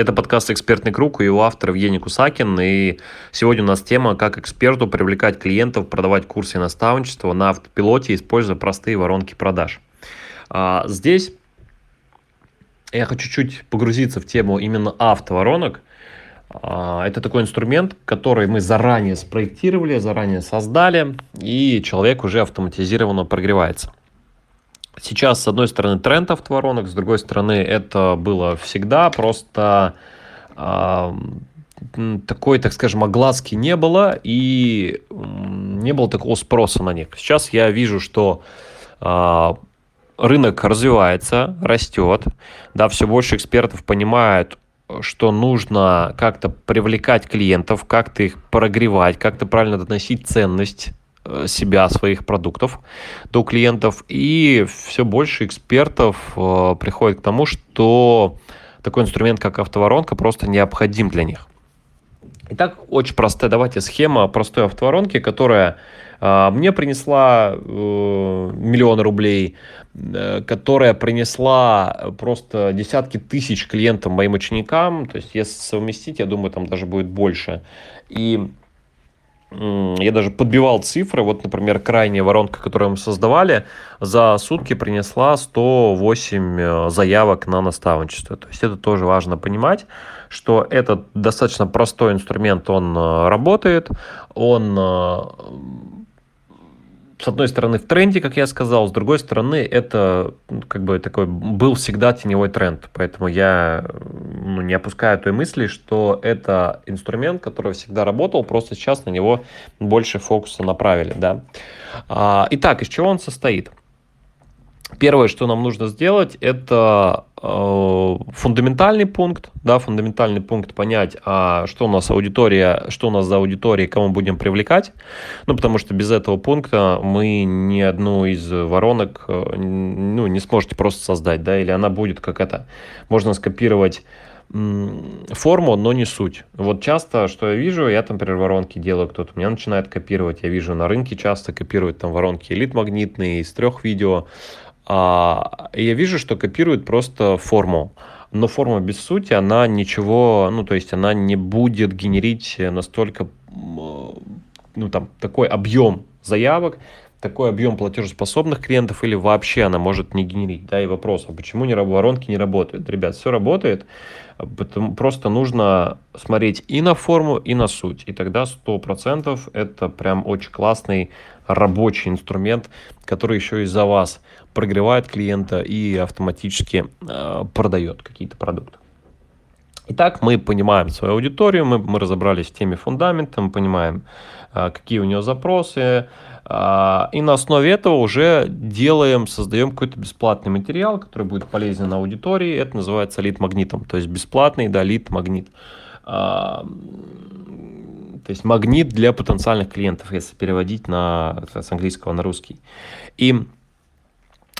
Это подкаст «Экспертный круг» и его автор Евгений Кусакин. И сегодня у нас тема «Как эксперту привлекать клиентов, продавать курсы и наставничество на автопилоте, используя простые воронки продаж». А, здесь я хочу чуть погрузиться в тему именно автоворонок. А, это такой инструмент, который мы заранее спроектировали, заранее создали, и человек уже автоматизированно прогревается. Сейчас, с одной стороны, тренд автоворонок, с другой стороны, это было всегда, просто э, такой, так скажем, огласки не было, и не было такого спроса на них. Сейчас я вижу, что э, рынок развивается, растет, да, все больше экспертов понимают, что нужно как-то привлекать клиентов, как-то их прогревать, как-то правильно доносить ценность себя, своих продуктов до клиентов. И все больше экспертов э, приходит к тому, что такой инструмент, как автоворонка, просто необходим для них. Итак, очень простая, давайте схема простой автоворонки, которая э, мне принесла э, миллион рублей, э, которая принесла просто десятки тысяч клиентам моим ученикам, то есть если совместить, я думаю, там даже будет больше. И я даже подбивал цифры. Вот, например, крайняя воронка, которую мы создавали, за сутки принесла 108 э, заявок на наставничество. То есть это тоже важно понимать, что этот достаточно простой инструмент, он э, работает, он э, с одной стороны в тренде, как я сказал, с другой стороны это ну, как бы такой был всегда теневой тренд, поэтому я ну, не опускаю той мысли, что это инструмент, который всегда работал, просто сейчас на него больше фокуса направили, да. А, итак, из чего он состоит? Первое, что нам нужно сделать, это э, фундаментальный пункт, да, фундаментальный пункт понять, а что у нас аудитория, что у нас за аудитория, кому будем привлекать, ну, потому что без этого пункта мы ни одну из воронок, э, ну, не сможете просто создать, да, или она будет как это, можно скопировать форму, но не суть. Вот часто, что я вижу, я там, например, воронки делаю, кто-то меня начинает копировать, я вижу на рынке часто копируют там воронки элит-магнитные из трех видео, а, я вижу, что копируют просто форму. Но форма без сути, она ничего, ну, то есть она не будет генерить настолько, ну, там, такой объем заявок, такой объем платежеспособных клиентов или вообще она может не генерить. Да, и вопрос, а почему не, воронки не работают? Ребят, все работает, потому, просто нужно смотреть и на форму, и на суть. И тогда 100% это прям очень классный рабочий инструмент, который еще и за вас прогревает клиента и автоматически э, продает какие-то продукты. Итак, мы понимаем свою аудиторию, мы, мы разобрались в теме фундамента, мы понимаем, э, какие у нее запросы, э, и на основе этого уже делаем, создаем какой-то бесплатный материал, который будет полезен аудитории. Это называется лид-магнитом, то есть бесплатный, да, лид-магнит. Э, то есть магнит для потенциальных клиентов, если переводить на, с английского на русский. И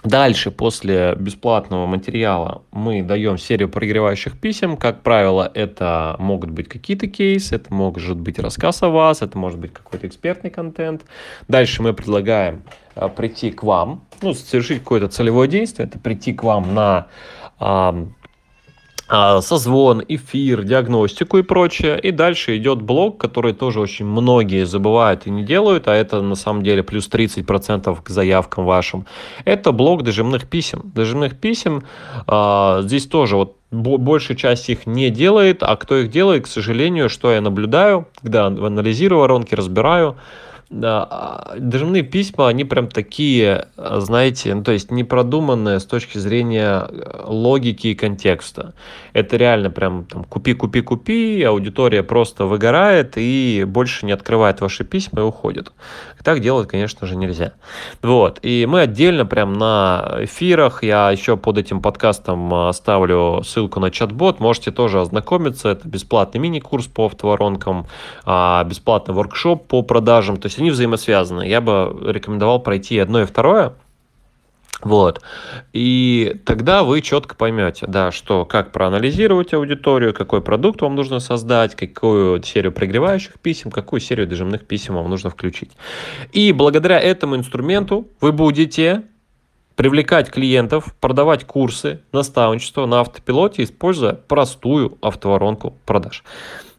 Дальше, после бесплатного материала, мы даем серию прогревающих писем. Как правило, это могут быть какие-то кейсы, это может быть рассказ о вас, это может быть какой-то экспертный контент. Дальше мы предлагаем а, прийти к вам, ну, совершить какое-то целевое действие, это прийти к вам на созвон, эфир, диагностику и прочее. И дальше идет блок, который тоже очень многие забывают и не делают, а это на самом деле плюс 30% к заявкам вашим. Это блок дожимных писем. Дожимных писем а, здесь тоже вот большая часть их не делает, а кто их делает, к сожалению, что я наблюдаю, когда анализирую воронки, разбираю, да, дожимные письма, они прям такие, знаете, ну, то есть не продуманные с точки зрения э, логики и контекста. Это реально прям там купи, купи, купи, аудитория просто выгорает и больше не открывает ваши письма и уходит. Так делать, конечно же, нельзя. Вот, и мы отдельно прям на эфирах, я еще под этим подкастом оставлю ссылку на чат-бот, можете тоже ознакомиться, это бесплатный мини-курс по автоворонкам, а, бесплатный воркшоп по продажам, то есть они взаимосвязаны. Я бы рекомендовал пройти одно и второе. Вот. И тогда вы четко поймете, да, что как проанализировать аудиторию, какой продукт вам нужно создать, какую серию пригревающих писем, какую серию дожимных писем вам нужно включить. И благодаря этому инструменту вы будете привлекать клиентов, продавать курсы, наставничество на автопилоте, используя простую автоворонку продаж.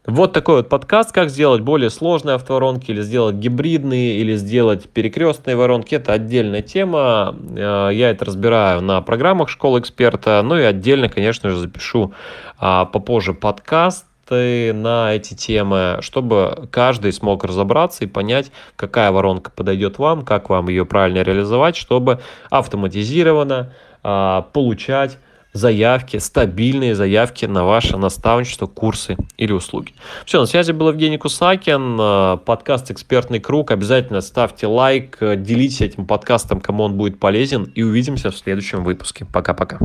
Вот такой вот подкаст, как сделать более сложные автоворонки, или сделать гибридные, или сделать перекрестные воронки. Это отдельная тема. Э, я это разбираю на программах школы эксперта. Ну и отдельно, конечно же, запишу а, попозже подкаст на эти темы, чтобы каждый смог разобраться и понять, какая воронка подойдет вам, как вам ее правильно реализовать, чтобы автоматизированно а, получать заявки, стабильные заявки на ваше наставничество, курсы или услуги. Все, на связи был Евгений Кусакин, а, подкаст «Экспертный круг». Обязательно ставьте лайк, делитесь этим подкастом, кому он будет полезен, и увидимся в следующем выпуске. Пока-пока.